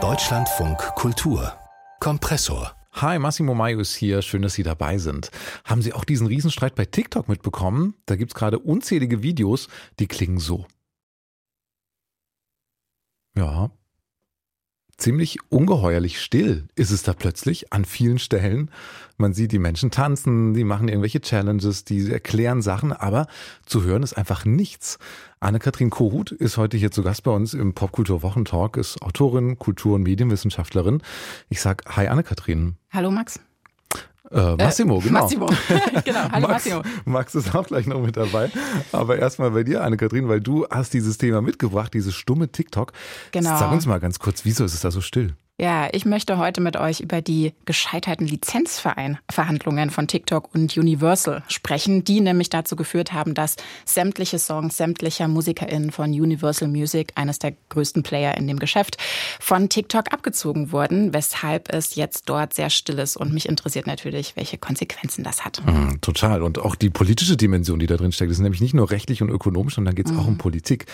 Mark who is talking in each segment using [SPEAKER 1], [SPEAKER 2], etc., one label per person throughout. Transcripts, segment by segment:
[SPEAKER 1] Deutschlandfunk Kultur Kompressor
[SPEAKER 2] Hi, Massimo Maio ist hier. Schön, dass Sie dabei sind. Haben Sie auch diesen Riesenstreit bei TikTok mitbekommen? Da gibt es gerade unzählige Videos, die klingen so. Ja, ziemlich ungeheuerlich still ist es da plötzlich an vielen Stellen. Man sieht die Menschen tanzen, die machen irgendwelche Challenges, die erklären Sachen, aber zu hören ist einfach nichts. Anne-Kathrin Kohut ist heute hier zu Gast bei uns im Popkultur-Wochentalk, ist Autorin, Kultur- und Medienwissenschaftlerin. Ich sag Hi Anne-Kathrin.
[SPEAKER 3] Hallo Max.
[SPEAKER 2] Äh, Massimo,
[SPEAKER 3] äh,
[SPEAKER 2] genau.
[SPEAKER 3] Massimo, genau. Hallo
[SPEAKER 2] Max,
[SPEAKER 3] Massimo.
[SPEAKER 2] Max ist auch gleich noch mit dabei. Aber erstmal bei dir, Anne-Kathrin, weil du hast dieses Thema mitgebracht, dieses stumme TikTok.
[SPEAKER 3] Genau.
[SPEAKER 2] Sag uns mal ganz kurz, wieso ist es da so still?
[SPEAKER 3] Ja, ich möchte heute mit euch über die gescheiterten Lizenzverhandlungen von TikTok und Universal sprechen, die nämlich dazu geführt haben, dass sämtliche Songs sämtlicher MusikerInnen von Universal Music, eines der größten Player in dem Geschäft, von TikTok abgezogen wurden, weshalb es jetzt dort sehr still ist. Und mich interessiert natürlich, welche Konsequenzen das hat.
[SPEAKER 2] Mhm, total. Und auch die politische Dimension, die da drin steckt, ist nämlich nicht nur rechtlich und ökonomisch, sondern geht es mhm. auch um Politik.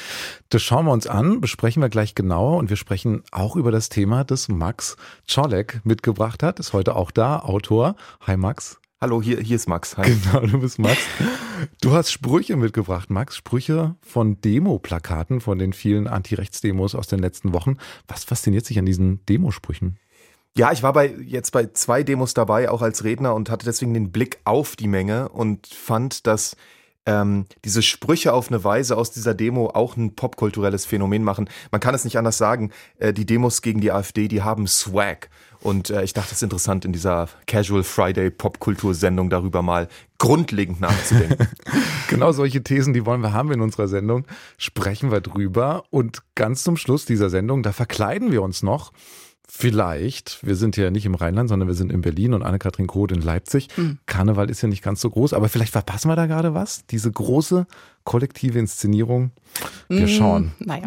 [SPEAKER 2] Das schauen wir uns an, besprechen wir gleich genauer und wir sprechen auch über das Thema des Max Czolek mitgebracht hat. Ist heute auch da, Autor. Hi Max.
[SPEAKER 4] Hallo, hier, hier ist Max. Hi.
[SPEAKER 2] Genau, du bist Max. Du hast Sprüche mitgebracht, Max. Sprüche von Demo-Plakaten, von den vielen Anti-Rechts-Demos aus den letzten Wochen. Was fasziniert sich an diesen Demosprüchen?
[SPEAKER 4] Ja, ich war bei, jetzt bei zwei Demos dabei, auch als Redner und hatte deswegen den Blick auf die Menge und fand, dass ähm, diese Sprüche auf eine Weise aus dieser Demo auch ein popkulturelles Phänomen machen. Man kann es nicht anders sagen. Äh, die Demos gegen die AfD, die haben Swag. Und äh, ich dachte, es ist interessant, in dieser Casual Friday Popkultursendung darüber mal grundlegend nachzudenken.
[SPEAKER 2] genau solche Thesen, die wollen wir haben in unserer Sendung. Sprechen wir drüber. Und ganz zum Schluss dieser Sendung, da verkleiden wir uns noch Vielleicht, wir sind ja nicht im Rheinland, sondern wir sind in Berlin und Anne-Kathrin Koth in Leipzig. Mhm. Karneval ist ja nicht ganz so groß, aber vielleicht verpassen wir da gerade was? Diese große kollektive Inszenierung. Wir hm, schauen.
[SPEAKER 3] Naja.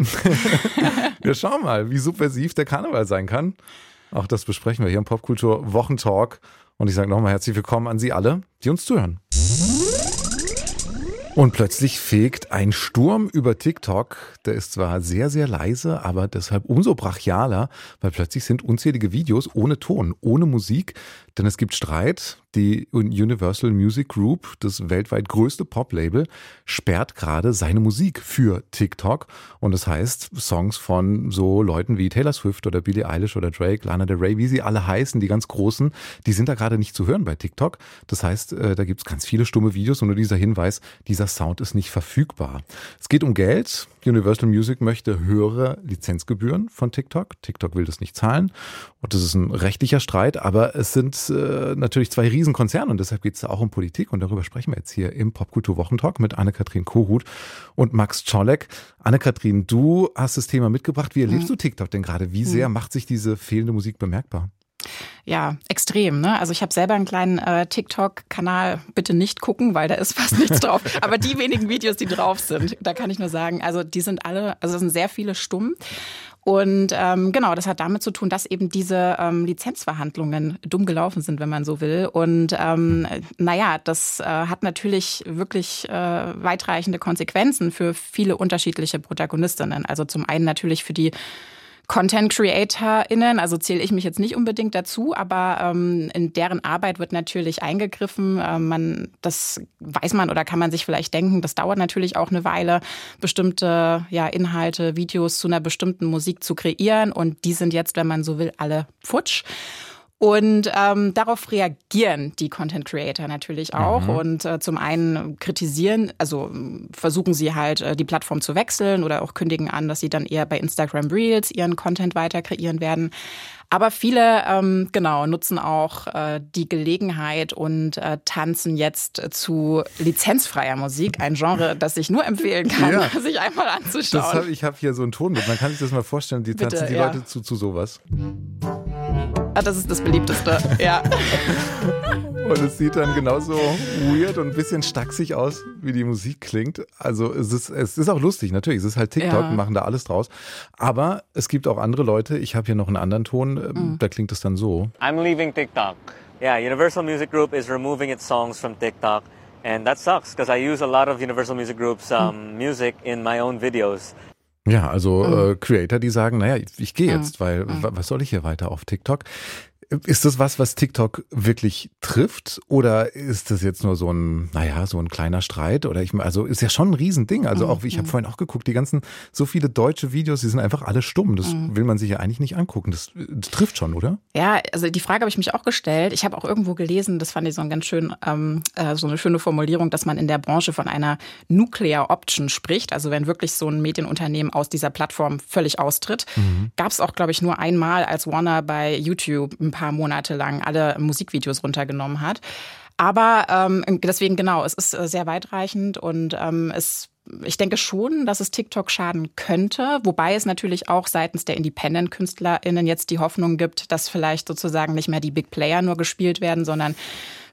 [SPEAKER 2] wir schauen mal, wie subversiv der Karneval sein kann. Auch das besprechen wir hier im Popkultur Wochentalk. Und ich sage nochmal herzlich willkommen an Sie alle, die uns zuhören. Und plötzlich fegt ein Sturm über TikTok. Der ist zwar sehr, sehr leise, aber deshalb umso brachialer, weil plötzlich sind unzählige Videos ohne Ton, ohne Musik. Denn es gibt Streit. Die Universal Music Group, das weltweit größte Pop-Label, sperrt gerade seine Musik für TikTok. Und das heißt, Songs von so Leuten wie Taylor Swift oder Billie Eilish oder Drake, Lana Del Rey, wie sie alle heißen, die ganz großen, die sind da gerade nicht zu hören bei TikTok. Das heißt, äh, da gibt es ganz viele stumme Videos und nur dieser Hinweis, dieser Sound ist nicht verfügbar. Es geht um Geld. Universal Music möchte höhere Lizenzgebühren von TikTok. TikTok will das nicht zahlen. Und das ist ein rechtlicher Streit, aber es sind äh, natürlich zwei Riesenkonzerne und deshalb geht es auch um Politik und darüber sprechen wir jetzt hier im Popkultur-Wochentalk mit Anne-Kathrin Kohut und Max Czolek. Anne-Kathrin, du hast das Thema mitgebracht. Wie erlebst mhm. du TikTok denn gerade? Wie sehr mhm. macht sich diese fehlende Musik bemerkbar?
[SPEAKER 3] Ja, extrem. Ne? Also ich habe selber einen kleinen äh, TikTok-Kanal. Bitte nicht gucken, weil da ist fast nichts drauf. Aber die wenigen Videos, die drauf sind, da kann ich nur sagen, also die sind alle, also es sind sehr viele stumm. Und ähm, genau, das hat damit zu tun, dass eben diese ähm, Lizenzverhandlungen dumm gelaufen sind, wenn man so will. Und ähm, naja, das äh, hat natürlich wirklich äh, weitreichende Konsequenzen für viele unterschiedliche Protagonistinnen. Also zum einen natürlich für die Content CreatorInnen, also zähle ich mich jetzt nicht unbedingt dazu, aber ähm, in deren Arbeit wird natürlich eingegriffen. Ähm, man, das weiß man oder kann man sich vielleicht denken, das dauert natürlich auch eine Weile, bestimmte ja, Inhalte, Videos zu einer bestimmten Musik zu kreieren und die sind jetzt, wenn man so will, alle futsch. Und ähm, darauf reagieren die Content Creator natürlich auch. Mhm. Und äh, zum einen kritisieren, also versuchen sie halt äh, die Plattform zu wechseln oder auch kündigen an, dass sie dann eher bei Instagram Reels ihren Content weiter kreieren werden. Aber viele, ähm, genau, nutzen auch äh, die Gelegenheit und äh, tanzen jetzt zu lizenzfreier Musik, ein Genre, das ich nur empfehlen kann, ja. sich einmal anzuschauen.
[SPEAKER 2] Das hab, ich habe hier so einen Ton mit. Man kann sich das mal vorstellen, die tanzen Bitte, die ja. Leute zu, zu sowas.
[SPEAKER 3] Ah, das ist das beliebteste, ja.
[SPEAKER 2] Und es sieht dann genauso weird und ein bisschen stacksig aus, wie die Musik klingt. Also es ist, es ist auch lustig, natürlich. Es ist halt TikTok, ja. machen da alles draus. Aber es gibt auch andere Leute. Ich habe hier noch einen anderen Ton, mhm. da klingt es dann so.
[SPEAKER 5] I'm leaving TikTok. Yeah, Universal Music Group is removing its songs from TikTok. And that sucks, because I use a lot of Universal Music Group's um, mhm. music in my own videos.
[SPEAKER 2] Ja, also mhm. äh, Creator, die sagen, naja, ich, ich gehe jetzt, mhm. weil mhm. was soll ich hier weiter auf TikTok? Ist das was, was TikTok wirklich trifft? Oder ist das jetzt nur so ein, naja, so ein kleiner Streit? Oder ich, also ist ja schon ein Riesending. Also auch, ich habe mhm. vorhin auch geguckt, die ganzen, so viele deutsche Videos, die sind einfach alle stumm. Das mhm. will man sich ja eigentlich nicht angucken. Das, das, trifft schon, oder?
[SPEAKER 3] Ja, also die Frage habe ich mich auch gestellt. Ich habe auch irgendwo gelesen, das fand ich so ein ganz schön, ähm, äh, so eine schöne Formulierung, dass man in der Branche von einer Nuclear Option spricht. Also wenn wirklich so ein Medienunternehmen aus dieser Plattform völlig austritt. Mhm. Gab es auch, glaube ich, nur einmal als Warner bei YouTube ein paar Monate lang alle Musikvideos runtergenommen hat. Aber ähm, deswegen genau, es ist äh, sehr weitreichend und ähm, es ich denke schon, dass es TikTok schaden könnte, wobei es natürlich auch seitens der Independent-KünstlerInnen jetzt die Hoffnung gibt, dass vielleicht sozusagen nicht mehr die Big Player nur gespielt werden, sondern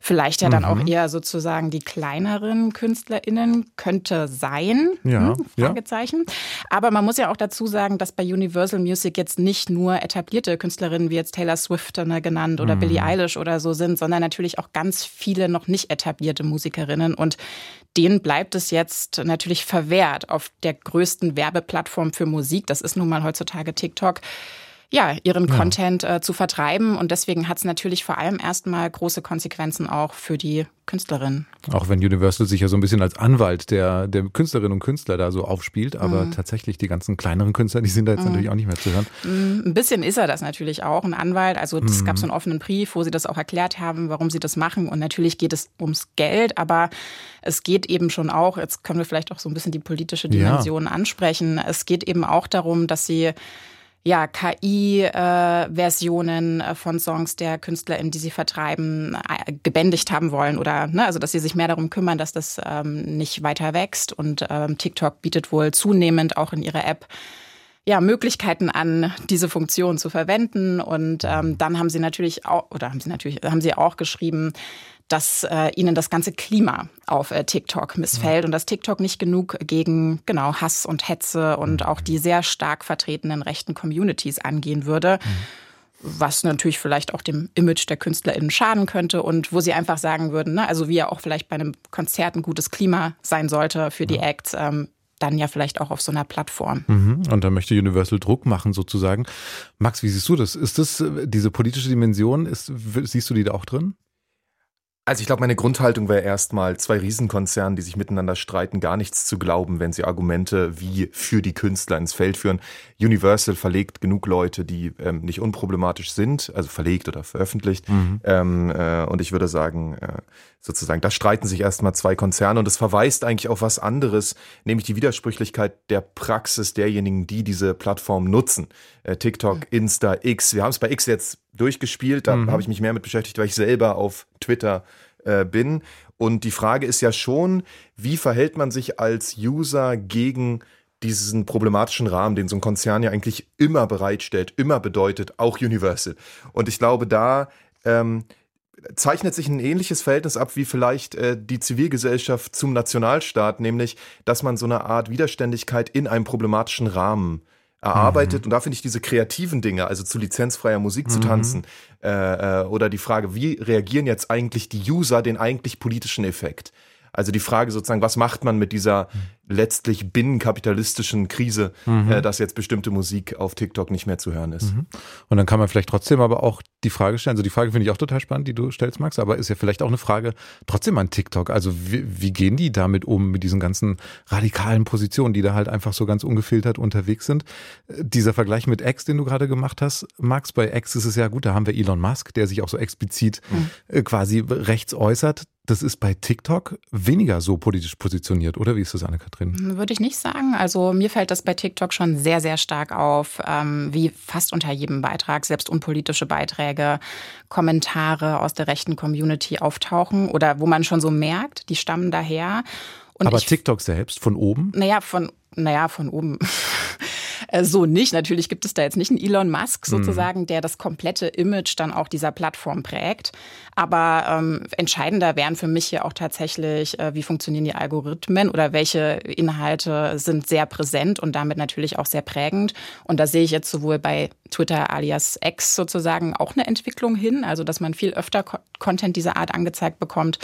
[SPEAKER 3] Vielleicht ja dann mhm. auch eher sozusagen die kleineren KünstlerInnen könnte sein.
[SPEAKER 2] Ja.
[SPEAKER 3] Hm, Fragezeichen. Ja. Aber man muss ja auch dazu sagen, dass bei Universal Music jetzt nicht nur etablierte Künstlerinnen wie jetzt Taylor Swift ne, genannt oder mhm. Billie Eilish oder so sind, sondern natürlich auch ganz viele noch nicht etablierte Musikerinnen. Und denen bleibt es jetzt natürlich verwehrt, auf der größten Werbeplattform für Musik, das ist nun mal heutzutage TikTok, ja, ihren ja. Content äh, zu vertreiben. Und deswegen hat es natürlich vor allem erstmal große Konsequenzen auch für die Künstlerin.
[SPEAKER 2] Auch wenn Universal sich ja so ein bisschen als Anwalt der, der Künstlerinnen und Künstler da so aufspielt, aber mhm. tatsächlich die ganzen kleineren Künstler, die sind da jetzt mhm. natürlich auch nicht mehr zu hören.
[SPEAKER 3] Mm, ein bisschen ist er das natürlich auch, ein Anwalt. Also es mhm. gab so einen offenen Brief, wo sie das auch erklärt haben, warum sie das machen. Und natürlich geht es ums Geld, aber es geht eben schon auch, jetzt können wir vielleicht auch so ein bisschen die politische Dimension ja. ansprechen. Es geht eben auch darum, dass sie ja, KI-Versionen äh, von Songs der KünstlerInnen, die sie vertreiben, äh, gebändigt haben wollen oder ne, also dass sie sich mehr darum kümmern, dass das ähm, nicht weiter wächst. Und ähm, TikTok bietet wohl zunehmend auch in ihrer App ja, Möglichkeiten an, diese Funktion zu verwenden. Und ähm, dann haben sie natürlich auch, oder haben sie natürlich, haben sie auch geschrieben, dass äh, ihnen das ganze Klima auf äh, TikTok missfällt ja. und dass TikTok nicht genug gegen genau Hass und Hetze und mhm. auch die sehr stark vertretenen rechten Communities angehen würde. Mhm was natürlich vielleicht auch dem Image der KünstlerInnen schaden könnte und wo sie einfach sagen würden, ne, also wie ja auch vielleicht bei einem Konzert ein gutes Klima sein sollte für die Acts, ähm, dann ja vielleicht auch auf so einer Plattform.
[SPEAKER 2] Mhm. Und da möchte Universal Druck machen sozusagen. Max, wie siehst du das? Ist das äh, diese politische Dimension, ist, siehst du die da auch drin?
[SPEAKER 4] Also ich glaube, meine Grundhaltung wäre erstmal, zwei Riesenkonzernen, die sich miteinander streiten, gar nichts zu glauben, wenn sie Argumente wie für die Künstler ins Feld führen. Universal verlegt genug Leute, die ähm, nicht unproblematisch sind, also verlegt oder veröffentlicht. Mhm. Ähm, äh, und ich würde sagen, äh, sozusagen, da streiten sich erstmal zwei Konzerne und es verweist eigentlich auf was anderes, nämlich die Widersprüchlichkeit der Praxis derjenigen, die diese Plattform nutzen. Äh, TikTok, mhm. Insta, X. Wir haben es bei X jetzt durchgespielt, da mhm. habe ich mich mehr mit beschäftigt, weil ich selber auf Twitter äh, bin. Und die Frage ist ja schon, wie verhält man sich als User gegen diesen problematischen Rahmen, den so ein Konzern ja eigentlich immer bereitstellt, immer bedeutet, auch Universal. Und ich glaube, da ähm, zeichnet sich ein ähnliches Verhältnis ab wie vielleicht äh, die Zivilgesellschaft zum Nationalstaat, nämlich, dass man so eine Art Widerständigkeit in einem problematischen Rahmen erarbeitet. Mhm. Und da finde ich diese kreativen Dinge, also zu lizenzfreier Musik mhm. zu tanzen, äh, äh, oder die Frage, wie reagieren jetzt eigentlich die User den eigentlich politischen Effekt? Also die Frage sozusagen, was macht man mit dieser letztlich binnenkapitalistischen Krise, mhm. äh, dass jetzt bestimmte Musik auf TikTok nicht mehr zu hören ist. Mhm.
[SPEAKER 2] Und dann kann man vielleicht trotzdem aber auch die Frage stellen, also die Frage finde ich auch total spannend, die du stellst, Max, aber ist ja vielleicht auch eine Frage trotzdem an TikTok. Also wie, wie gehen die damit um, mit diesen ganzen radikalen Positionen, die da halt einfach so ganz ungefiltert unterwegs sind? Dieser Vergleich mit X, den du gerade gemacht hast, Max, bei X ist es ja gut, da haben wir Elon Musk, der sich auch so explizit mhm. Äh, quasi rechts äußert. Das ist bei TikTok weniger so politisch positioniert, oder wie ist das, Annika?
[SPEAKER 3] drin? Würde ich nicht sagen. Also mir fällt das bei TikTok schon sehr, sehr stark auf, ähm, wie fast unter jedem Beitrag, selbst unpolitische Beiträge, Kommentare aus der rechten Community auftauchen oder wo man schon so merkt, die stammen daher.
[SPEAKER 2] Und Aber ich, TikTok selbst von oben?
[SPEAKER 3] Naja, von, naja, von oben. Äh, so nicht. Natürlich gibt es da jetzt nicht einen Elon Musk mhm. sozusagen, mhm. der das komplette Image dann auch dieser Plattform prägt. Aber ähm, entscheidender wären für mich hier auch tatsächlich, äh, wie funktionieren die Algorithmen oder welche Inhalte sind sehr präsent und damit natürlich auch sehr prägend. Und da sehe ich jetzt sowohl bei Twitter alias X sozusagen auch eine Entwicklung hin, also dass man viel öfter Content dieser Art angezeigt bekommt.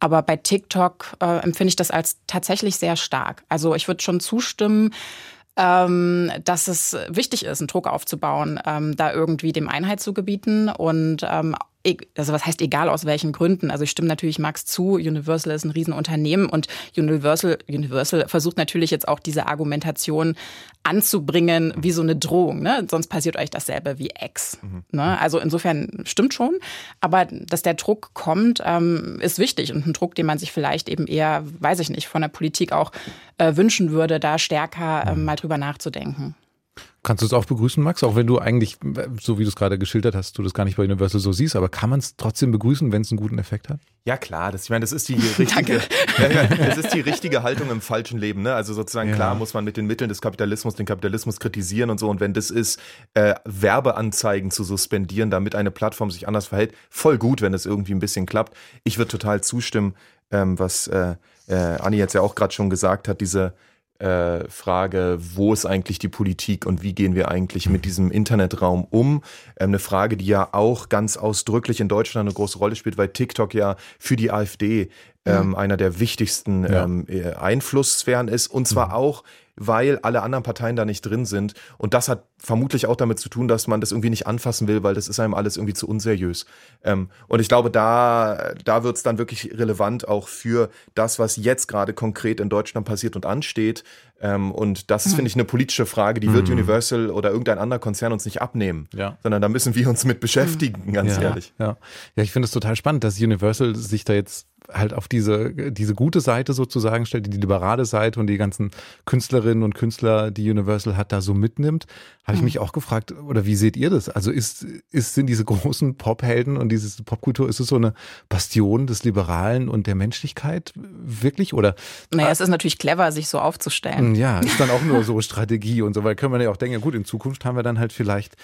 [SPEAKER 3] Aber bei TikTok äh, empfinde ich das als tatsächlich sehr stark. Also ich würde schon zustimmen, ähm, dass es wichtig ist, einen Druck aufzubauen, ähm, da irgendwie dem Einheit zu gebieten. Und ähm, also was heißt egal aus welchen Gründen. Also ich stimme natürlich Max zu, Universal ist ein Riesenunternehmen und Universal, Universal versucht natürlich jetzt auch diese Argumentation anzubringen wie so eine Drohung. Ne? Sonst passiert euch dasselbe wie X. Mhm. Ne? Also insofern stimmt schon, aber dass der Druck kommt, ähm, ist wichtig und ein Druck, den man sich vielleicht eben eher, weiß ich nicht, von der Politik auch äh, wünschen würde, da stärker äh, mal drüber nachzudenken.
[SPEAKER 2] Kannst du es auch begrüßen, Max? Auch wenn du eigentlich, so wie du es gerade geschildert hast, du das gar nicht bei Universal so siehst, aber kann man es trotzdem begrüßen, wenn es einen guten Effekt hat?
[SPEAKER 4] Ja, klar. Das, ich meine, das ist die richtige, das ist die richtige Haltung im falschen Leben. Ne? Also sozusagen, ja. klar muss man mit den Mitteln des Kapitalismus den Kapitalismus kritisieren und so. Und wenn das ist, äh, Werbeanzeigen zu suspendieren, damit eine Plattform sich anders verhält, voll gut, wenn es irgendwie ein bisschen klappt. Ich würde total zustimmen, ähm, was äh, äh, Anni jetzt ja auch gerade schon gesagt hat, diese äh, Frage, wo ist eigentlich die Politik und wie gehen wir eigentlich mit diesem Internetraum um? Ähm, eine Frage, die ja auch ganz ausdrücklich in Deutschland eine große Rolle spielt, weil TikTok ja für die AfD ähm, mhm. einer der wichtigsten ja. ähm, äh, Einflusssphären ist und zwar mhm. auch weil alle anderen Parteien da nicht drin sind. Und das hat vermutlich auch damit zu tun, dass man das irgendwie nicht anfassen will, weil das ist einem alles irgendwie zu unseriös. Ähm, und ich glaube, da, da wird es dann wirklich relevant auch für das, was jetzt gerade konkret in Deutschland passiert und ansteht. Ähm, und das ist, finde ich, eine politische Frage, die wird mhm. Universal oder irgendein anderer Konzern uns nicht abnehmen, ja. sondern da müssen wir uns mit beschäftigen, ganz
[SPEAKER 2] ja,
[SPEAKER 4] ehrlich.
[SPEAKER 2] Ja, ja ich finde es total spannend, dass Universal sich da jetzt halt auf diese, diese gute Seite sozusagen stellt, die liberale Seite und die ganzen Künstlerinnen und Künstler, die Universal hat, da so mitnimmt, habe ich mhm. mich auch gefragt, oder wie seht ihr das? Also ist, ist, sind diese großen Pophelden und diese Popkultur, ist es so eine Bastion des Liberalen und der Menschlichkeit wirklich? Oder?
[SPEAKER 3] Naja, es ist natürlich clever, sich so aufzustellen.
[SPEAKER 2] Ja, ist dann auch nur so Strategie und so, weil können wir ja auch denken, ja gut, in Zukunft haben wir dann halt vielleicht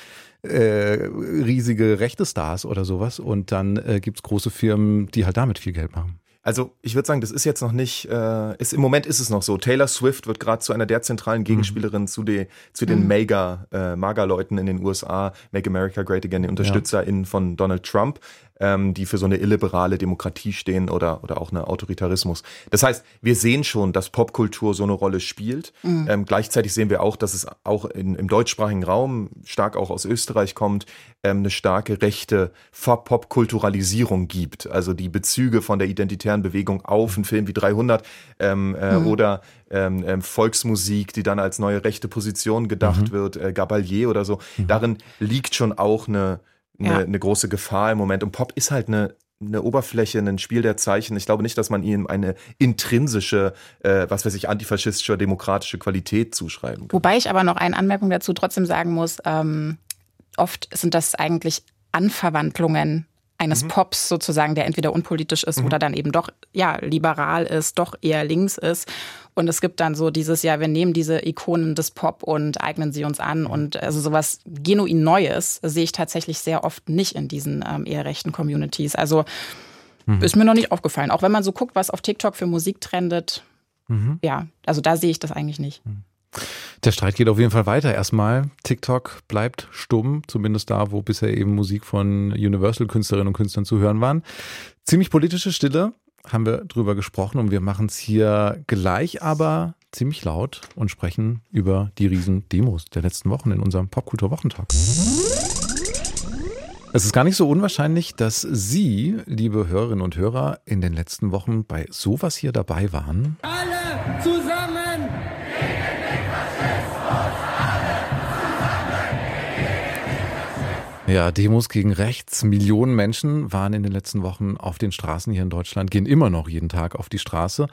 [SPEAKER 2] äh, riesige rechte Stars oder sowas und dann äh, gibt es große Firmen, die halt damit viel Geld machen.
[SPEAKER 4] Also ich würde sagen, das ist jetzt noch nicht, äh, ist, im Moment ist es noch so. Taylor Swift wird gerade zu einer der zentralen Gegenspielerinnen mhm. zu, de, zu den mhm. Mega, äh, MAGA-Leuten in den USA, Make America Great Again, die UnterstützerInnen ja. von Donald Trump ähm, die für so eine illiberale Demokratie stehen oder, oder auch eine Autoritarismus. Das heißt, wir sehen schon, dass Popkultur so eine Rolle spielt. Mhm. Ähm, gleichzeitig sehen wir auch, dass es auch in, im deutschsprachigen Raum, stark auch aus Österreich kommt, ähm, eine starke rechte Popkulturalisierung gibt. Also die Bezüge von der identitären Bewegung auf einen Film wie 300 ähm, äh, mhm. oder ähm, ähm, Volksmusik, die dann als neue rechte Position gedacht mhm. wird, äh, Gabalier oder so. Mhm. Darin liegt schon auch eine, eine, ja. eine große Gefahr im Moment. Und Pop ist halt eine eine Oberfläche, ein Spiel der Zeichen. Ich glaube nicht, dass man ihm eine intrinsische, äh, was weiß ich, antifaschistische, demokratische Qualität zuschreiben kann.
[SPEAKER 3] Wobei ich aber noch eine Anmerkung dazu trotzdem sagen muss, ähm, oft sind das eigentlich Anverwandlungen eines mhm. Pops sozusagen, der entweder unpolitisch ist mhm. oder dann eben doch ja liberal ist, doch eher links ist. Und es gibt dann so dieses, ja, wir nehmen diese Ikonen des Pop und eignen sie uns an. Und also sowas genuin Neues sehe ich tatsächlich sehr oft nicht in diesen ähm, eher rechten Communities. Also mhm. ist mir noch nicht aufgefallen. Auch wenn man so guckt, was auf TikTok für Musik trendet. Mhm. Ja, also da sehe ich das eigentlich nicht.
[SPEAKER 2] Der Streit geht auf jeden Fall weiter. Erstmal, TikTok bleibt stumm, zumindest da, wo bisher eben Musik von Universal-Künstlerinnen und Künstlern zu hören waren. Ziemlich politische Stille haben wir drüber gesprochen und wir machen es hier gleich, aber ziemlich laut und sprechen über die riesen Demos der letzten Wochen in unserem Popkultur-Wochentag. Es ist gar nicht so unwahrscheinlich, dass Sie, liebe Hörerinnen und Hörer, in den letzten Wochen bei sowas hier dabei waren.
[SPEAKER 6] Alle zusammen!
[SPEAKER 2] Ja, Demos gegen rechts. Millionen Menschen waren in den letzten Wochen auf den Straßen hier in Deutschland, gehen immer noch jeden Tag auf die Straße.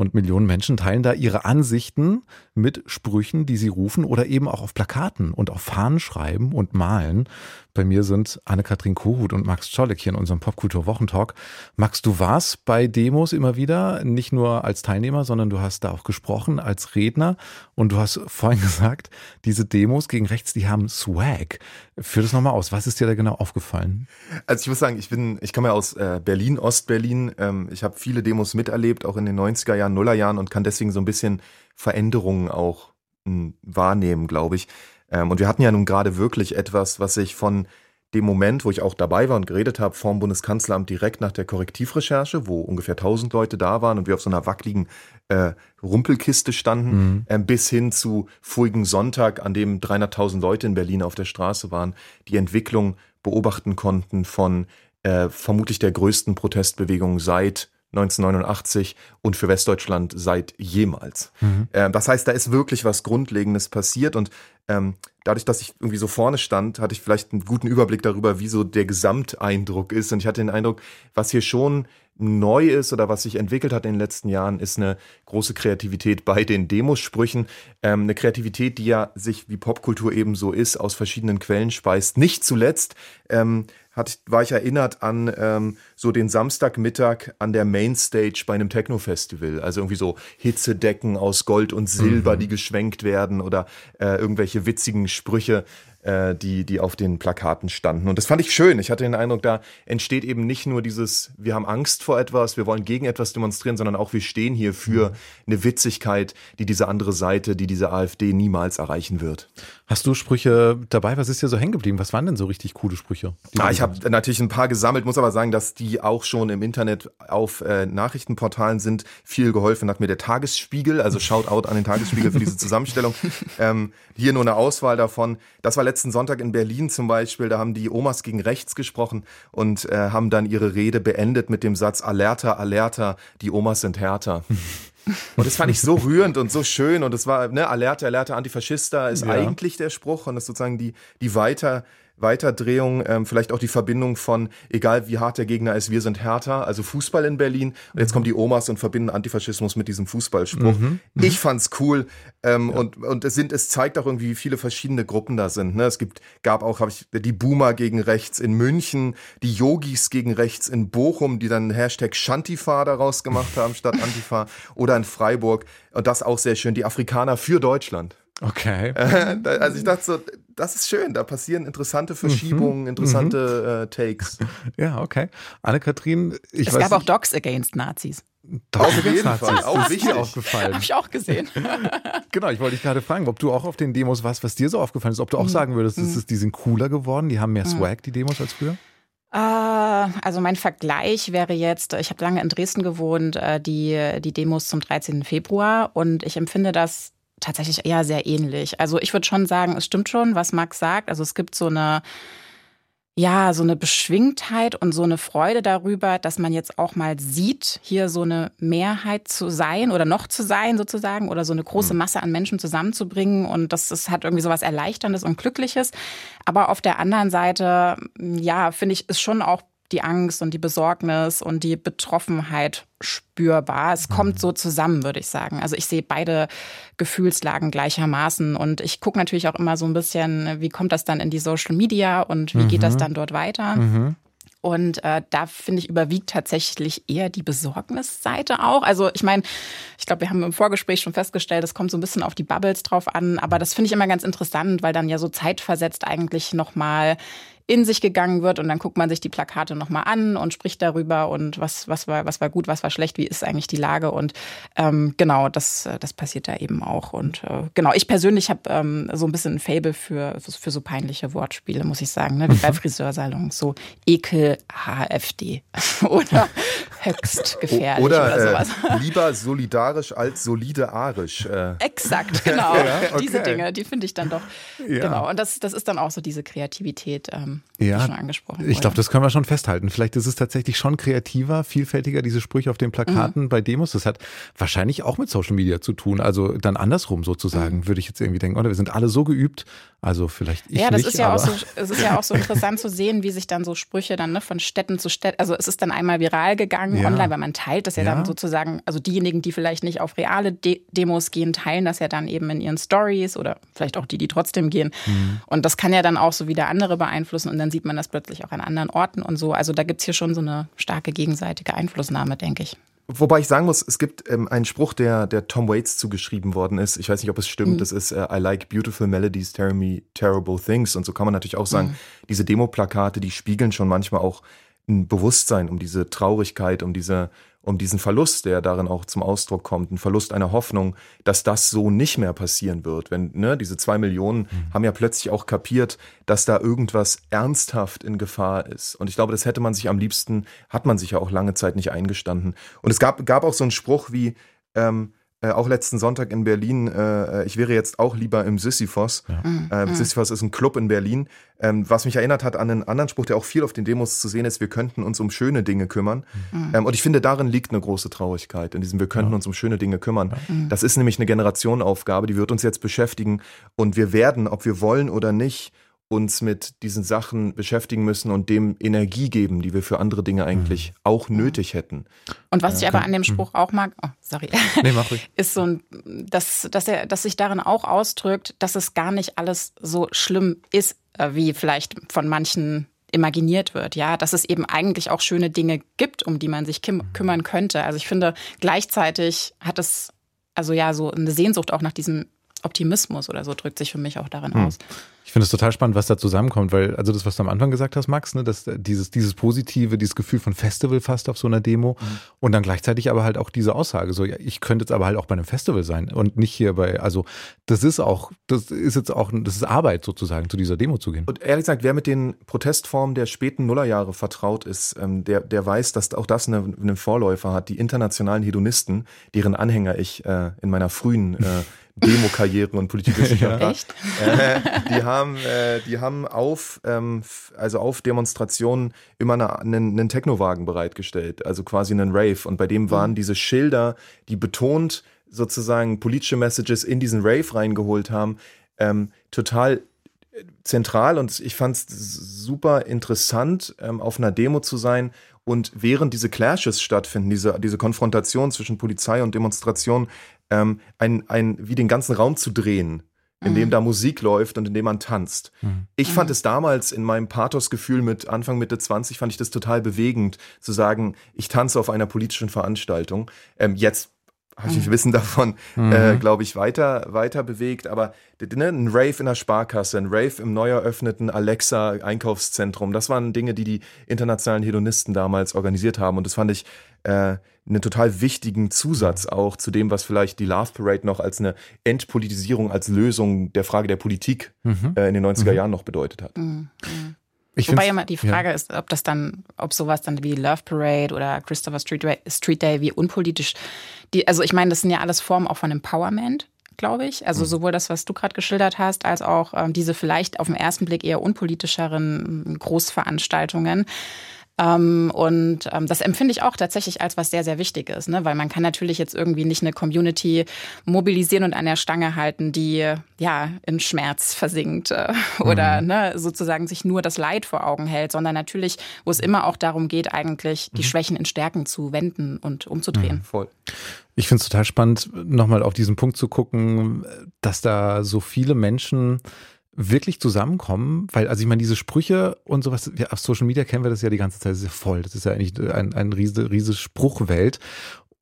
[SPEAKER 2] Und Millionen Menschen teilen da ihre Ansichten mit Sprüchen, die sie rufen oder eben auch auf Plakaten und auf Fahnen schreiben und malen. Bei mir sind Anne-Kathrin Kohut und Max Czolek hier in unserem Popkultur-Wochentalk. Max, du warst bei Demos immer wieder, nicht nur als Teilnehmer, sondern du hast da auch gesprochen als Redner. Und du hast vorhin gesagt, diese Demos gegen rechts, die haben Swag. Führ das nochmal aus. Was ist dir da genau aufgefallen?
[SPEAKER 4] Also ich muss sagen, ich bin, ich komme ja aus äh, Berlin, Ostberlin. Ähm, ich habe viele Demos miterlebt, auch in den 90er Jahren, Nullerjahren und kann deswegen so ein bisschen Veränderungen auch hm, wahrnehmen, glaube ich. Ähm, und wir hatten ja nun gerade wirklich etwas, was sich von dem Moment, wo ich auch dabei war und geredet habe, vorm Bundeskanzleramt direkt nach der Korrektivrecherche, wo ungefähr 1000 Leute da waren und wir auf so einer wackeligen äh, Rumpelkiste standen, mhm. äh, bis hin zu vorigen Sonntag, an dem 300.000 Leute in Berlin auf der Straße waren, die Entwicklung beobachten konnten von äh, vermutlich der größten Protestbewegung seit 1989 und für Westdeutschland seit jemals. Mhm. Äh, das heißt, da ist wirklich was Grundlegendes passiert und ähm, dadurch, dass ich irgendwie so vorne stand, hatte ich vielleicht einen guten Überblick darüber, wie so der Gesamteindruck ist. Und ich hatte den Eindruck, was hier schon neu ist oder was sich entwickelt hat in den letzten Jahren, ist eine große Kreativität bei den Demosprüchen. Ähm, eine Kreativität, die ja sich, wie Popkultur eben so ist, aus verschiedenen Quellen speist. Nicht zuletzt ähm, hat, war ich erinnert an ähm, so den Samstagmittag an der Mainstage bei einem Techno-Festival. Also irgendwie so Hitzedecken aus Gold und Silber, mhm. die geschwenkt werden oder äh, irgendwelche witzigen Sprüche äh, die, die auf den Plakaten standen. Und das fand ich schön. Ich hatte den Eindruck, da entsteht eben nicht nur dieses, wir haben Angst vor etwas, wir wollen gegen etwas demonstrieren, sondern auch wir stehen hier für eine Witzigkeit, die diese andere Seite, die diese AfD niemals erreichen wird.
[SPEAKER 2] Hast du Sprüche dabei? Was ist dir so hängen geblieben? Was waren denn so richtig coole Sprüche?
[SPEAKER 4] Ah, ich habe natürlich ein paar gesammelt, muss aber sagen, dass die auch schon im Internet auf äh, Nachrichtenportalen sind. Viel geholfen hat mir der Tagesspiegel, also Shoutout an den Tagesspiegel für diese Zusammenstellung. ähm, hier nur eine Auswahl davon. Das war letzten Sonntag in Berlin zum Beispiel, da haben die Omas gegen rechts gesprochen und äh, haben dann ihre Rede beendet mit dem Satz Alerta, Alerta, die Omas sind härter. Und das fand ich so rührend und so schön und es war, ne, Alerte, Alerte, Antifaschista ist ja. eigentlich der Spruch und das ist sozusagen die, die weiter, Weiterdrehung, ähm, vielleicht auch die Verbindung von, egal wie hart der Gegner ist, wir sind härter, also Fußball in Berlin. Und jetzt kommen die Omas und verbinden Antifaschismus mit diesem Fußballspruch. Mhm. mhm. Ich fand's cool. Ähm, ja. und, und es sind, es zeigt auch irgendwie, wie viele verschiedene Gruppen da sind. Ne? Es gibt, gab auch, habe ich, die Boomer gegen rechts in München, die Yogis gegen rechts in Bochum, die dann Hashtag Shantifa daraus gemacht haben statt Antifa. Oder in Freiburg. Und das auch sehr schön, die Afrikaner für Deutschland.
[SPEAKER 2] Okay.
[SPEAKER 4] also ich dachte so, das ist schön, da passieren interessante Verschiebungen, mhm. interessante äh, Takes.
[SPEAKER 2] Ja, okay. Anne-Kathrin,
[SPEAKER 3] ich Es weiß gab nicht, auch Dogs Against Nazis.
[SPEAKER 2] Dogs auf jeden Nazis. Fall, auch das aufgefallen.
[SPEAKER 3] Habe ich auch gesehen.
[SPEAKER 2] genau, ich wollte dich gerade fragen, ob du auch auf den Demos warst, was dir so aufgefallen ist, ob du auch mhm. sagen würdest, mhm. ist, die sind cooler geworden, die haben mehr mhm. Swag, die Demos, als früher?
[SPEAKER 3] Äh, also mein Vergleich wäre jetzt, ich habe lange in Dresden gewohnt, äh, die, die Demos zum 13. Februar und ich empfinde das tatsächlich eher sehr ähnlich. Also ich würde schon sagen, es stimmt schon, was Max sagt. Also es gibt so eine, ja, so eine Beschwingtheit und so eine Freude darüber, dass man jetzt auch mal sieht, hier so eine Mehrheit zu sein oder noch zu sein sozusagen oder so eine große hm. Masse an Menschen zusammenzubringen und das, das hat irgendwie so was Erleichterndes und Glückliches. Aber auf der anderen Seite, ja, finde ich, ist schon auch die Angst und die Besorgnis und die Betroffenheit spürbar. Es kommt so zusammen, würde ich sagen. Also ich sehe beide Gefühlslagen gleichermaßen und ich gucke natürlich auch immer so ein bisschen, wie kommt das dann in die Social Media und wie mhm. geht das mhm. dann dort weiter. Mhm. Und äh, da finde ich überwiegt tatsächlich eher die Besorgnisseite auch. Also ich meine, ich glaube, wir haben im Vorgespräch schon festgestellt, es kommt so ein bisschen auf die Bubbles drauf an, aber das finde ich immer ganz interessant, weil dann ja so zeitversetzt eigentlich nochmal in sich gegangen wird und dann guckt man sich die Plakate nochmal an und spricht darüber und was, was, war, was war gut, was war schlecht, wie ist eigentlich die Lage und ähm, genau, das, das passiert da eben auch und äh, genau, ich persönlich habe ähm, so ein bisschen ein Fable für, für so peinliche Wortspiele, muss ich sagen, ne? wie bei Friseursalons, so Ekel HFD oder höchst gefährlich oder, oder sowas.
[SPEAKER 4] Äh, lieber solidarisch als solide arisch.
[SPEAKER 3] Äh. Exakt, genau. ja, okay. Diese Dinge, die finde ich dann doch, ja. genau und das, das ist dann auch so diese Kreativität, ähm,
[SPEAKER 2] ja, schon angesprochen Ich glaube, das können wir schon festhalten. Vielleicht ist es tatsächlich schon kreativer, vielfältiger, diese Sprüche auf den Plakaten mhm. bei Demos. Das hat wahrscheinlich auch mit Social Media zu tun. Also dann andersrum sozusagen, mhm. würde ich jetzt irgendwie denken. Oder wir sind alle so geübt, also vielleicht ich
[SPEAKER 3] Ja, das
[SPEAKER 2] nicht,
[SPEAKER 3] ist ja auch so, es ist ja auch so interessant zu sehen, wie sich dann so Sprüche dann ne, von Städten zu Städten, also es ist dann einmal viral gegangen ja. online, weil man teilt das ja, ja, dann sozusagen, also diejenigen, die vielleicht nicht auf reale De Demos gehen, teilen das ja dann eben in ihren Stories oder vielleicht auch die, die trotzdem gehen. Mhm. Und das kann ja dann auch so wieder andere beeinflussen und dann sieht man das plötzlich auch an anderen Orten und so. Also da gibt es hier schon so eine starke gegenseitige Einflussnahme, denke ich.
[SPEAKER 4] Wobei ich sagen muss, es gibt ähm, einen Spruch, der, der Tom Waits zugeschrieben worden ist. Ich weiß nicht, ob es stimmt. Mhm. Das ist äh, I like beautiful melodies, tell me terrible things. Und so kann man natürlich auch sagen, mhm. diese Demoplakate, die spiegeln schon manchmal auch ein Bewusstsein um diese Traurigkeit, um diese um diesen Verlust, der darin auch zum Ausdruck kommt, ein Verlust einer Hoffnung, dass das so nicht mehr passieren wird. Wenn ne, diese zwei Millionen mhm. haben ja plötzlich auch kapiert, dass da irgendwas ernsthaft in Gefahr ist. Und ich glaube, das hätte man sich am liebsten, hat man sich ja auch lange Zeit nicht eingestanden. Und es gab, gab auch so einen Spruch wie, ähm, äh, auch letzten Sonntag in Berlin, äh, ich wäre jetzt auch lieber im Sisyphos. Ja. Mhm. Äh, mhm. Sisyphos ist ein Club in Berlin, ähm, was mich erinnert hat an einen anderen Spruch, der auch viel auf den Demos zu sehen ist, wir könnten uns um schöne Dinge kümmern. Mhm. Ähm, und ich finde, darin liegt eine große Traurigkeit, in diesem wir könnten ja. uns um schöne Dinge kümmern. Mhm. Das ist nämlich eine Generationenaufgabe, die wird uns jetzt beschäftigen und wir werden, ob wir wollen oder nicht, uns mit diesen Sachen beschäftigen müssen und dem Energie geben, die wir für andere Dinge eigentlich mhm. auch nötig hätten.
[SPEAKER 3] Und was ich aber an dem Spruch auch mag, oh, sorry, nee, ist so ein, dass, dass er, dass sich darin auch ausdrückt, dass es gar nicht alles so schlimm ist, äh, wie vielleicht von manchen imaginiert wird, ja, dass es eben eigentlich auch schöne Dinge gibt, um die man sich kümmern könnte. Also ich finde, gleichzeitig hat es also ja so eine Sehnsucht auch nach diesem Optimismus oder so drückt sich für mich auch darin hm. aus.
[SPEAKER 2] Ich finde es total spannend, was da zusammenkommt, weil, also das, was du am Anfang gesagt hast, Max, ne, dass dieses, dieses Positive, dieses Gefühl von Festival fast auf so einer Demo mhm. und dann gleichzeitig aber halt auch diese Aussage, so, ja, ich könnte jetzt aber halt auch bei einem Festival sein und nicht hier bei, also das ist auch, das ist jetzt auch, das ist Arbeit sozusagen, zu dieser Demo zu gehen.
[SPEAKER 4] Und ehrlich gesagt, wer mit den Protestformen der späten Nullerjahre vertraut ist, ähm, der, der weiß, dass auch das einen eine Vorläufer hat, die internationalen Hedonisten, deren Anhänger ich äh, in meiner frühen äh, Demo-Karrieren und Politikwissenschaft.
[SPEAKER 3] Ja. Echt?
[SPEAKER 4] Äh, die haben, äh, die haben auf, ähm, also auf Demonstrationen immer eine, einen, einen Technowagen bereitgestellt, also quasi einen Rave. Und bei dem waren mhm. diese Schilder, die betont sozusagen politische Messages in diesen Rave reingeholt haben, ähm, total zentral und ich fand es super interessant, ähm, auf einer Demo zu sein und während diese Clashes stattfinden, diese, diese Konfrontation zwischen Polizei und Demonstration, ähm, ein, ein, wie den ganzen Raum zu drehen, in dem mhm. da Musik läuft und in dem man tanzt. Mhm. Ich fand mhm. es damals in meinem Pathosgefühl mit Anfang Mitte 20 fand ich das total bewegend zu sagen, ich tanze auf einer politischen Veranstaltung. Ähm, jetzt habe ich mich Wissen davon, mhm. äh, glaube ich, weiter, weiter bewegt. Aber ne, ein Rave in der Sparkasse, ein Rave im neu eröffneten Alexa-Einkaufszentrum, das waren Dinge, die die internationalen Hedonisten damals organisiert haben. Und das fand ich äh, einen total wichtigen Zusatz auch zu dem, was vielleicht die Love Parade noch als eine Entpolitisierung, als Lösung der Frage der Politik mhm. äh, in den 90er mhm. Jahren noch bedeutet hat.
[SPEAKER 3] Ich Wobei immer die Frage ja. ist, ob das dann, ob sowas dann wie Love Parade oder Christopher Street Day, Street Day wie unpolitisch, die, also ich meine, das sind ja alles Formen auch von Empowerment, glaube ich. Also mhm. sowohl das, was du gerade geschildert hast, als auch ähm, diese vielleicht auf den ersten Blick eher unpolitischeren Großveranstaltungen. Ähm, und ähm, das empfinde ich auch tatsächlich als was sehr, sehr Wichtiges, ne? weil man kann natürlich jetzt irgendwie nicht eine Community mobilisieren und an der Stange halten, die ja in Schmerz versinkt äh, oder mhm. ne, sozusagen sich nur das Leid vor Augen hält, sondern natürlich, wo es immer auch darum geht, eigentlich die mhm. Schwächen in Stärken zu wenden und umzudrehen. Mhm,
[SPEAKER 4] voll.
[SPEAKER 2] Ich finde es total spannend, nochmal auf diesen Punkt zu gucken, dass da so viele Menschen wirklich zusammenkommen, weil, also ich meine, diese Sprüche und sowas, ja, auf Social Media kennen wir das ja die ganze Zeit, das ist ja voll. Das ist ja eigentlich ein, ein riese, riese Spruchwelt.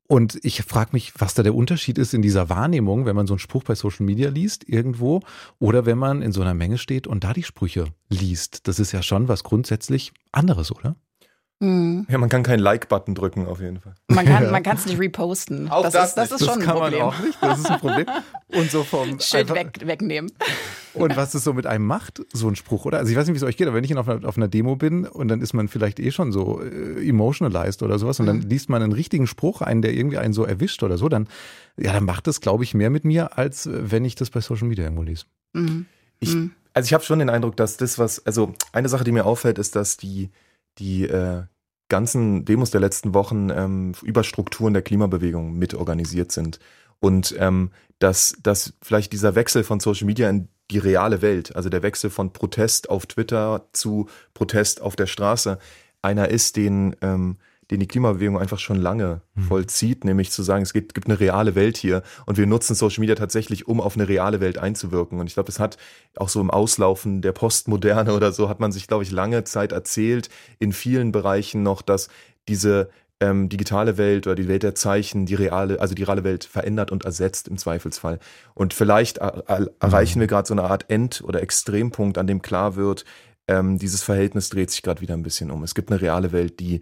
[SPEAKER 2] Und ich frage mich, was da der Unterschied ist in dieser Wahrnehmung, wenn man so einen Spruch bei Social Media liest irgendwo oder wenn man in so einer Menge steht und da die Sprüche liest. Das ist ja schon was grundsätzlich anderes, oder?
[SPEAKER 4] Mhm. Ja, man kann keinen Like-Button drücken, auf jeden Fall.
[SPEAKER 3] Man kann es nicht reposten.
[SPEAKER 4] Auch
[SPEAKER 3] das,
[SPEAKER 4] das,
[SPEAKER 3] ist, das ist schon
[SPEAKER 2] das kann
[SPEAKER 3] ein Problem.
[SPEAKER 2] Man auch nicht. Das ist ein Problem. Und so vom
[SPEAKER 3] Schild weg, wegnehmen.
[SPEAKER 2] Und was es so mit einem macht, so ein Spruch, oder? Also ich weiß nicht, wie es euch geht, aber wenn ich auf einer, auf einer Demo bin und dann ist man vielleicht eh schon so äh, emotionalized oder sowas und dann mhm. liest man einen richtigen Spruch, einen, der irgendwie einen so erwischt oder so, dann, ja, dann macht das, glaube ich, mehr mit mir, als wenn ich das bei Social Media irgendwo lese.
[SPEAKER 4] Mhm. Ich, mhm. also ich habe schon den Eindruck, dass das, was, also eine Sache, die mir auffällt, ist, dass die, die äh, ganzen Demos der letzten Wochen ähm, über Strukturen der Klimabewegung mitorganisiert sind. Und ähm, dass, dass vielleicht dieser Wechsel von Social Media in die reale Welt, also der Wechsel von Protest auf Twitter zu Protest auf der Straße, einer ist, den, ähm, den die Klimabewegung einfach schon lange mhm. vollzieht, nämlich zu sagen, es gibt, gibt eine reale Welt hier und wir nutzen Social Media tatsächlich, um auf eine reale Welt einzuwirken. Und ich glaube, es hat auch so im Auslaufen der Postmoderne oder so, hat man sich, glaube ich, lange Zeit erzählt, in vielen Bereichen noch, dass diese ähm, digitale Welt oder die Welt der Zeichen, die reale, also die reale Welt verändert und ersetzt im Zweifelsfall. Und vielleicht erreichen mhm. wir gerade so eine Art End- oder Extrempunkt, an dem klar wird, ähm, dieses Verhältnis dreht sich gerade wieder ein bisschen um. Es gibt eine reale Welt, die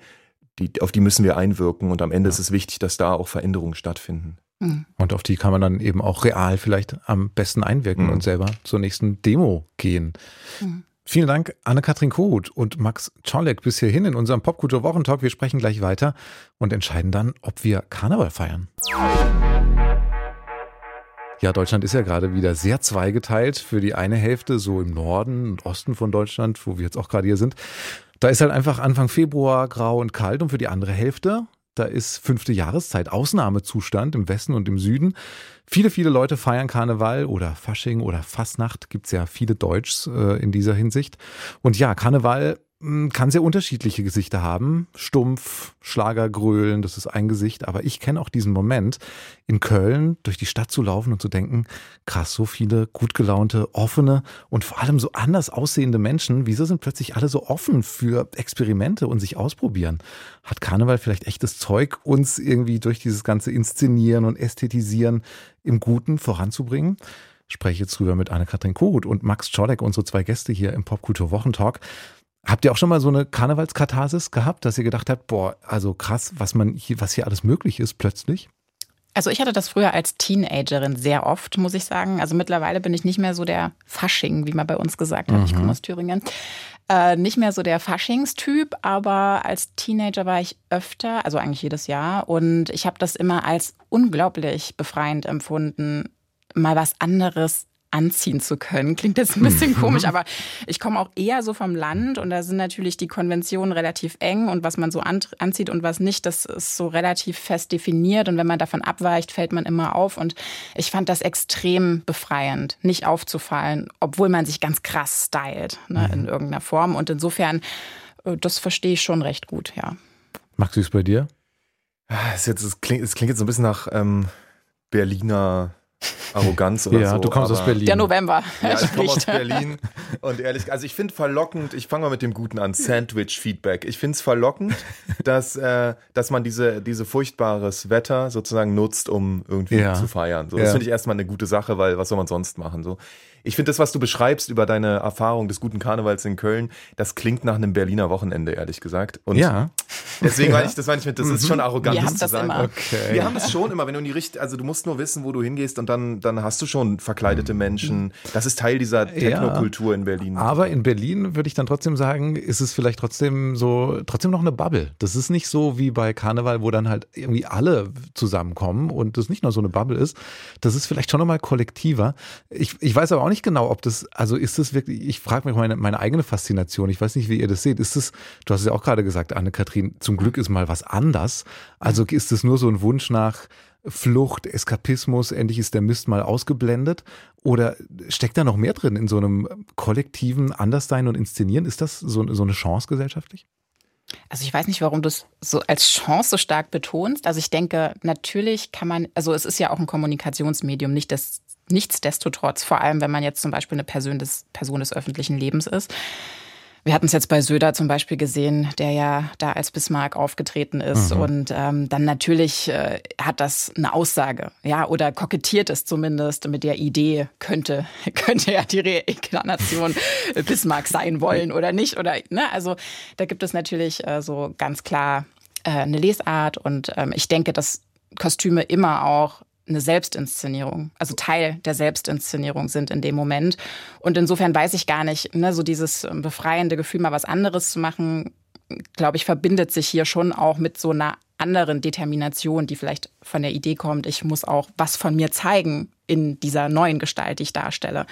[SPEAKER 4] die, auf die müssen wir einwirken und am Ende ja. ist es wichtig, dass da auch Veränderungen stattfinden.
[SPEAKER 2] Mhm. Und auf die kann man dann eben auch real vielleicht am besten einwirken mhm. und selber zur nächsten Demo gehen. Mhm. Vielen Dank, Anne-Kathrin Koht und Max Czolek bis hierhin in unserem Popkultur-Wochentalk. Wir sprechen gleich weiter und entscheiden dann, ob wir Karneval feiern. Ja, Deutschland ist ja gerade wieder sehr zweigeteilt. Für die eine Hälfte so im Norden und Osten von Deutschland, wo wir jetzt auch gerade hier sind. Da ist halt einfach Anfang Februar grau und kalt und für die andere Hälfte da ist fünfte Jahreszeit, Ausnahmezustand im Westen und im Süden. Viele, viele Leute feiern Karneval oder Fasching oder Fasnacht. Gibt's ja viele Deutschs äh, in dieser Hinsicht. Und ja, Karneval kann sehr unterschiedliche Gesichter haben. Stumpf, Schlagergrölen, das ist ein Gesicht. Aber ich kenne auch diesen Moment, in Köln durch die Stadt zu laufen und zu denken, krass, so viele gut gelaunte, offene und vor allem so anders aussehende Menschen. Wieso sind plötzlich alle so offen für Experimente und sich ausprobieren? Hat Karneval vielleicht echtes Zeug, uns irgendwie durch dieses ganze Inszenieren und Ästhetisieren im Guten voranzubringen? spreche jetzt drüber mit Anne-Kathrin Kogut und Max Czolek, unsere zwei Gäste hier im Popkultur-Wochentalk. Habt ihr auch schon mal so eine Karnevalskatharsis gehabt, dass ihr gedacht habt, boah, also krass, was man hier, was hier alles möglich ist plötzlich?
[SPEAKER 3] Also ich hatte das früher als Teenagerin sehr oft, muss ich sagen. Also mittlerweile bin ich nicht mehr so der Fasching, wie man bei uns gesagt hat. Mhm. Ich komme aus Thüringen. Äh, nicht mehr so der Faschingstyp, aber als Teenager war ich öfter, also eigentlich jedes Jahr. Und ich habe das immer als unglaublich befreiend empfunden, mal was anderes anziehen zu können. Klingt jetzt ein bisschen mhm. komisch, aber ich komme auch eher so vom Land und da sind natürlich die Konventionen relativ eng und was man so anzieht und was nicht, das ist so relativ fest definiert und wenn man davon abweicht, fällt man immer auf und ich fand das extrem befreiend, nicht aufzufallen, obwohl man sich ganz krass stylt ne, in mhm. irgendeiner Form und insofern, äh, das verstehe ich schon recht gut, ja.
[SPEAKER 2] Max, wie ist bei dir?
[SPEAKER 4] Es, jetzt, es, klingt, es klingt jetzt so ein bisschen nach ähm, Berliner Arroganz oder
[SPEAKER 2] ja,
[SPEAKER 4] so.
[SPEAKER 2] du kommst aus Berlin.
[SPEAKER 3] Der November.
[SPEAKER 4] Ja, ich komme aus Berlin. Und ehrlich, also ich finde verlockend, ich fange mal mit dem Guten an, Sandwich-Feedback. Ich finde es verlockend, dass, äh, dass man diese, diese furchtbares Wetter sozusagen nutzt, um irgendwie ja. zu feiern. So, das ja. finde ich erstmal eine gute Sache, weil was soll man sonst machen? So ich finde das, was du beschreibst über deine Erfahrung des guten Karnevals in Köln, das klingt nach einem Berliner Wochenende, ehrlich gesagt.
[SPEAKER 2] Und ja.
[SPEAKER 4] Deswegen meine ich, das meine ich mit, das ist schon mhm. arrogant,
[SPEAKER 3] Wir das
[SPEAKER 4] zu sagen.
[SPEAKER 3] Immer.
[SPEAKER 4] Okay. Wir haben es schon immer, wenn du in die Richtung, also du musst nur wissen, wo du hingehst und dann, dann hast du schon verkleidete mhm. Menschen. Das ist Teil dieser Technokultur ja. in Berlin.
[SPEAKER 2] Aber in Berlin würde ich dann trotzdem sagen, ist es vielleicht trotzdem so, trotzdem noch eine Bubble. Das ist nicht so wie bei Karneval, wo dann halt irgendwie alle zusammenkommen und das nicht nur so eine Bubble ist. Das ist vielleicht schon nochmal kollektiver. Ich, ich weiß aber auch nicht genau, ob das also ist es wirklich, ich frage mich meine, meine eigene Faszination, ich weiß nicht, wie ihr das seht. Ist es, du hast es ja auch gerade gesagt, Anne-Kathrin, zum Glück ist mal was anders. Also ist es nur so ein Wunsch nach Flucht, Eskapismus, endlich ist der Mist mal ausgeblendet? Oder steckt da noch mehr drin in so einem kollektiven Anderssein und Inszenieren? Ist das so, so eine Chance gesellschaftlich?
[SPEAKER 3] Also ich weiß nicht, warum du es so als Chance so stark betonst. Also ich denke, natürlich kann man, also es ist ja auch ein Kommunikationsmedium, nicht das nichtsdestotrotz, vor allem wenn man jetzt zum Beispiel eine Person des, Person des öffentlichen Lebens ist. Wir hatten es jetzt bei Söder zum Beispiel gesehen, der ja da als Bismarck aufgetreten ist. Mhm. Und ähm, dann natürlich äh, hat das eine Aussage, ja, oder kokettiert es zumindest mit der Idee, könnte, könnte ja die Reinkarnation Bismarck sein wollen oder nicht. Oder, ne? Also da gibt es natürlich äh, so ganz klar äh, eine Lesart. Und ähm, ich denke, dass Kostüme immer auch eine Selbstinszenierung, also Teil der Selbstinszenierung sind in dem Moment. Und insofern weiß ich gar nicht, ne, so dieses ähm, befreiende Gefühl, mal was anderes zu machen, glaube ich, verbindet sich hier schon auch mit so einer anderen Determination, die vielleicht von der Idee kommt, ich muss auch was von mir zeigen in dieser neuen Gestalt, die ich darstelle.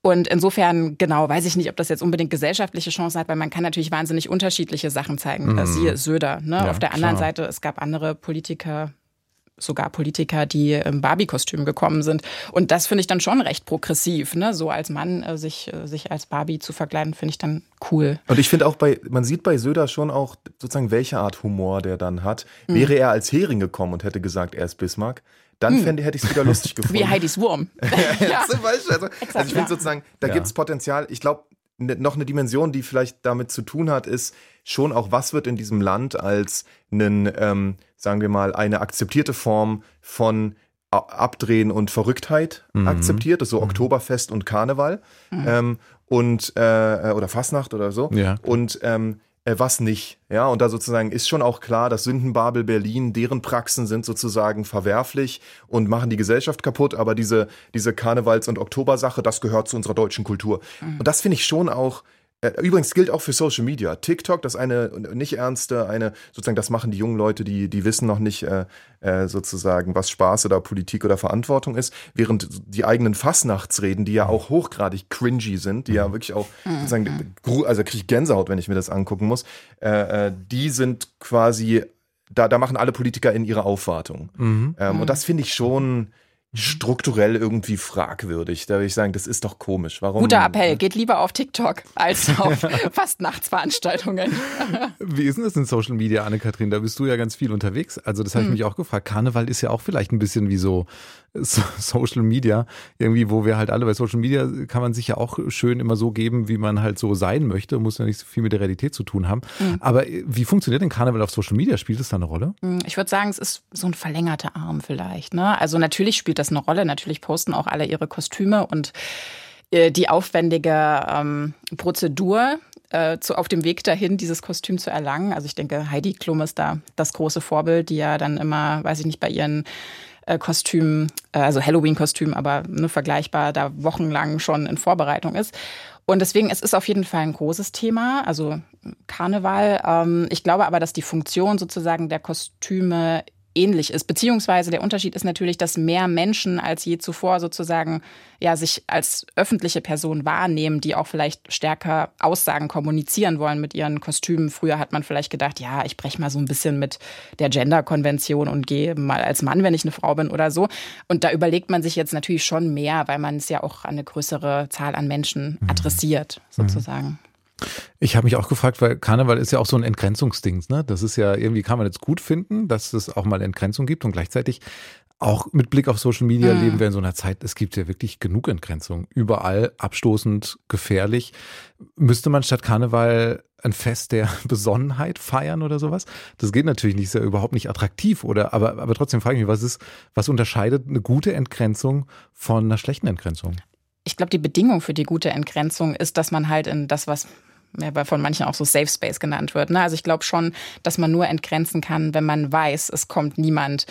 [SPEAKER 3] Und insofern, genau, weiß ich nicht, ob das jetzt unbedingt gesellschaftliche Chancen hat, weil man kann natürlich wahnsinnig unterschiedliche Sachen zeigen. Mhm. Siehe Söder. Ne? Ja, Auf der anderen klar. Seite, es gab andere Politiker, sogar Politiker, die im Barbie-Kostüm gekommen sind. Und das finde ich dann schon recht progressiv, ne? So als Mann äh, sich, äh, sich als Barbie zu verkleiden, finde ich dann cool.
[SPEAKER 4] Und ich finde auch bei, man sieht bei Söder schon auch sozusagen, welche Art Humor der dann hat. Mhm. Wäre er als Hering gekommen und hätte gesagt, er ist Bismarck, dann hm. fände, hätte ich es wieder lustig gefunden.
[SPEAKER 3] Wie Heidis Wurm.
[SPEAKER 4] ja. Zum Beispiel. Also, Exakt, also ich finde ja. sozusagen, da ja. gibt es Potenzial. Ich glaube, ne, noch eine Dimension, die vielleicht damit zu tun hat, ist schon auch, was wird in diesem Land als einen, ähm, sagen wir mal, eine akzeptierte Form von Abdrehen und Verrücktheit mhm. akzeptiert, so mhm. Oktoberfest und Karneval mhm. ähm, und äh, oder Fasnacht oder so.
[SPEAKER 2] Ja.
[SPEAKER 4] Und ähm, äh, was nicht. Ja, und da sozusagen ist schon auch klar, dass Sündenbabel Berlin, deren Praxen sind sozusagen verwerflich und machen die Gesellschaft kaputt, aber diese, diese Karnevals- und Oktobersache, das gehört zu unserer deutschen Kultur. Mhm. Und das finde ich schon auch äh, übrigens gilt auch für Social Media. TikTok, das eine nicht ernste, eine sozusagen, das machen die jungen Leute, die die wissen noch nicht äh, äh, sozusagen, was Spaß oder Politik oder Verantwortung ist, während die eigenen Fastnachtsreden, die ja auch hochgradig cringy sind, die ja mhm. wirklich auch sozusagen, also kriege ich Gänsehaut, wenn ich mir das angucken muss, äh, äh, die sind quasi da, da machen alle Politiker in ihre Aufwartung. Mhm. Ähm, und das finde ich schon strukturell irgendwie fragwürdig. Da würde ich sagen, das ist doch komisch. Warum?
[SPEAKER 3] Guter Appell, geht lieber auf TikTok als auf Fastnachtsveranstaltungen.
[SPEAKER 2] Wie ist denn das in Social Media, Anne-Kathrin? Da bist du ja ganz viel unterwegs. Also das habe ich hm. mich auch gefragt. Karneval ist ja auch vielleicht ein bisschen wie so Social Media, irgendwie, wo wir halt alle bei Social Media kann man sich ja auch schön immer so geben, wie man halt so sein möchte, muss ja nicht so viel mit der Realität zu tun haben. Mhm. Aber wie funktioniert denn Karneval auf Social Media? Spielt es da eine Rolle?
[SPEAKER 3] Hm, ich würde sagen, es ist so ein verlängerter Arm vielleicht. Ne? Also natürlich spielt das eine Rolle. Natürlich posten auch alle ihre Kostüme und äh, die aufwendige ähm, Prozedur äh, zu, auf dem Weg dahin, dieses Kostüm zu erlangen. Also ich denke, Heidi Klum ist da das große Vorbild, die ja dann immer, weiß ich nicht, bei ihren äh, Kostüm, äh, also Halloween-Kostüm, aber ne, vergleichbar da wochenlang schon in Vorbereitung ist. Und deswegen, es ist auf jeden Fall ein großes Thema, also Karneval. Ähm, ich glaube aber, dass die Funktion sozusagen der Kostüme ähnlich ist. Beziehungsweise der Unterschied ist natürlich, dass mehr Menschen als je zuvor sozusagen ja sich als öffentliche Person wahrnehmen, die auch vielleicht stärker Aussagen kommunizieren wollen mit ihren Kostümen. Früher hat man vielleicht gedacht, ja, ich breche mal so ein bisschen mit der Gender-Konvention und gehe mal als Mann, wenn ich eine Frau bin oder so. Und da überlegt man sich jetzt natürlich schon mehr, weil man es ja auch an eine größere Zahl an Menschen mhm. adressiert, sozusagen.
[SPEAKER 2] Ich habe mich auch gefragt, weil Karneval ist ja auch so ein Entgrenzungsding. Ne? Das ist ja irgendwie, kann man jetzt gut finden, dass es auch mal Entgrenzung gibt und gleichzeitig auch mit Blick auf Social Media mhm. leben wir in so einer Zeit, es gibt ja wirklich genug Entgrenzung. Überall abstoßend, gefährlich. Müsste man statt Karneval ein Fest der Besonnenheit feiern oder sowas? Das geht natürlich nicht, ist ja überhaupt nicht attraktiv, oder? Aber, aber trotzdem frage ich mich, was ist, was unterscheidet eine gute Entgrenzung von einer schlechten Entgrenzung?
[SPEAKER 3] Ich glaube, die Bedingung für die gute Entgrenzung ist, dass man halt in das, was ja, von manchen auch so Safe Space genannt wird. Ne? Also ich glaube schon, dass man nur entgrenzen kann, wenn man weiß, es kommt niemand,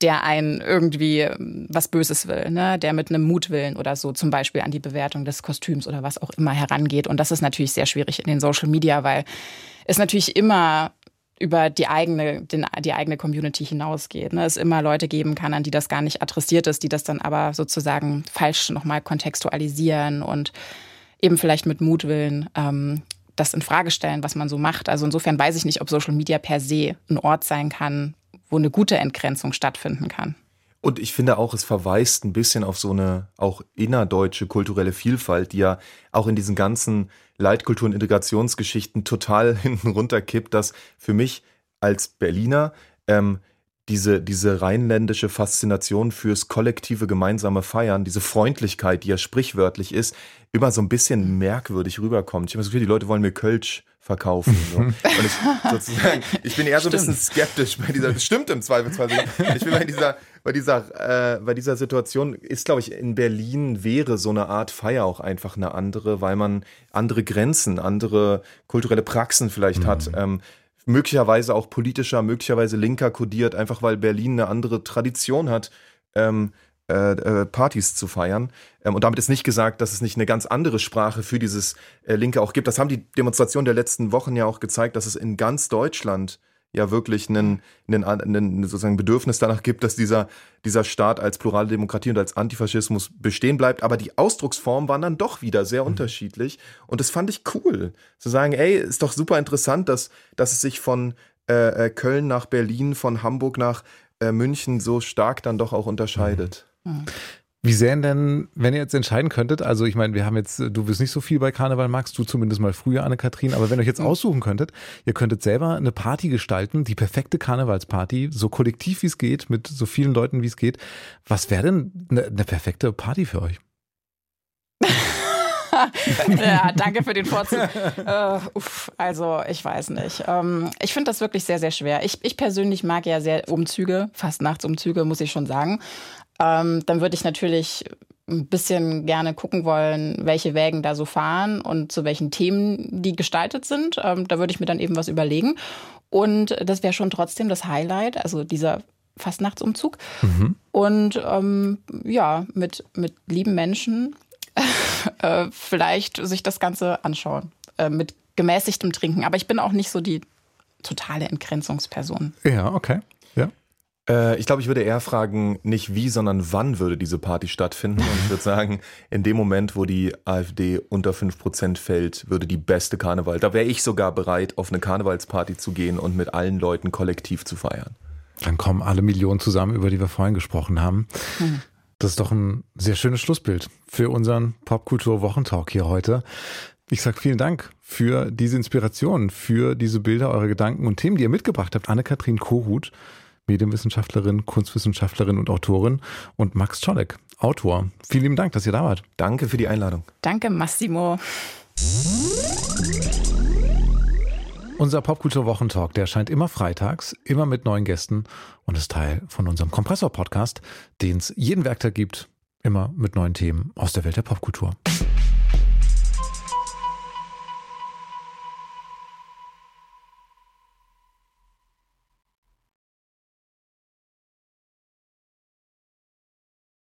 [SPEAKER 3] der einen irgendwie ähm, was Böses will, ne? der mit einem Mutwillen oder so zum Beispiel an die Bewertung des Kostüms oder was auch immer herangeht. Und das ist natürlich sehr schwierig in den Social Media, weil es natürlich immer über die eigene, den, die eigene Community hinausgeht. Ne? Es immer Leute geben kann, an die das gar nicht adressiert ist, die das dann aber sozusagen falsch nochmal kontextualisieren und eben vielleicht mit Mutwillen ähm, das in Frage stellen, was man so macht. Also insofern weiß ich nicht, ob Social Media per se ein Ort sein kann, wo eine gute Entgrenzung stattfinden kann.
[SPEAKER 4] Und ich finde auch, es verweist ein bisschen auf so eine auch innerdeutsche kulturelle Vielfalt, die ja auch in diesen ganzen Leitkultur- und Integrationsgeschichten total hinten runterkippt, dass für mich als Berliner ähm, diese, diese rheinländische Faszination fürs kollektive gemeinsame Feiern, diese Freundlichkeit, die ja sprichwörtlich ist, immer so ein bisschen merkwürdig rüberkommt. Ich habe das Gefühl, die Leute wollen mir Kölsch verkaufen. So. Und ich, sozusagen, ich bin eher so ein bisschen skeptisch bei dieser, das stimmt im Zweifelsfall. Ich bin bei dieser, bei dieser, äh, bei dieser Situation ist, glaube ich, in Berlin wäre so eine Art Feier auch einfach eine andere, weil man andere Grenzen, andere kulturelle Praxen vielleicht mhm. hat. Ähm, möglicherweise auch politischer, möglicherweise linker kodiert, einfach weil Berlin eine andere Tradition hat. Ähm, äh, äh, Partys zu feiern. Ähm, und damit ist nicht gesagt, dass es nicht eine ganz andere Sprache für dieses äh, Linke auch gibt. Das haben die Demonstrationen der letzten Wochen ja auch gezeigt, dass es in ganz Deutschland ja wirklich einen, einen, einen sozusagen Bedürfnis danach gibt, dass dieser, dieser Staat als plurale Demokratie und als Antifaschismus bestehen bleibt. Aber die Ausdrucksformen waren dann doch wieder sehr mhm. unterschiedlich. Und das fand ich cool. Zu sagen, ey, ist doch super interessant, dass, dass es sich von äh, Köln nach Berlin, von Hamburg nach äh, München so stark dann doch auch unterscheidet.
[SPEAKER 2] Mhm. Wie sähen denn, wenn ihr jetzt entscheiden könntet, also ich meine, wir haben jetzt, du wirst nicht so viel bei Karneval, magst du zumindest mal früher, Anne-Kathrin, aber wenn ihr euch jetzt mhm. aussuchen könntet, ihr könntet selber eine Party gestalten, die perfekte Karnevalsparty, so kollektiv wie es geht, mit so vielen Leuten wie es geht. Was wäre denn eine, eine perfekte Party für euch?
[SPEAKER 3] ja, danke für den Vorzug. Uh, uff, also, ich weiß nicht. Ähm, ich finde das wirklich sehr, sehr schwer. Ich, ich persönlich mag ja sehr Umzüge, fast Nachtsumzüge, muss ich schon sagen ähm, dann würde ich natürlich ein bisschen gerne gucken wollen, welche Wägen da so fahren und zu welchen Themen die gestaltet sind. Ähm, da würde ich mir dann eben was überlegen. Und das wäre schon trotzdem das Highlight, also dieser Fastnachtsumzug. Mhm. Und ähm, ja, mit, mit lieben Menschen äh, vielleicht sich das Ganze anschauen. Äh, mit gemäßigtem Trinken. Aber ich bin auch nicht so die totale Entgrenzungsperson.
[SPEAKER 2] Ja, okay.
[SPEAKER 4] Äh, ich glaube, ich würde eher fragen, nicht wie, sondern wann würde diese Party stattfinden. Und ich würde sagen, in dem Moment, wo die AfD unter 5% fällt, würde die beste Karneval. Da wäre ich sogar bereit, auf eine Karnevalsparty zu gehen und mit allen Leuten kollektiv zu feiern.
[SPEAKER 2] Dann kommen alle Millionen zusammen, über die wir vorhin gesprochen haben. Hm. Das ist doch ein sehr schönes Schlussbild für unseren Popkultur-Wochentalk hier heute. Ich sage vielen Dank für diese Inspiration, für diese Bilder, eure Gedanken und Themen, die ihr mitgebracht habt. Anne-Kathrin Kohut, Medienwissenschaftlerin, Kunstwissenschaftlerin und Autorin und Max Czolek, Autor. Vielen lieben Dank, dass ihr da wart.
[SPEAKER 4] Danke für die Einladung.
[SPEAKER 3] Danke, Massimo.
[SPEAKER 2] Unser Popkultur-Wochentalk, der erscheint immer freitags, immer mit neuen Gästen und ist Teil von unserem Kompressor-Podcast, den es jeden Werktag gibt, immer mit neuen Themen aus der Welt der Popkultur.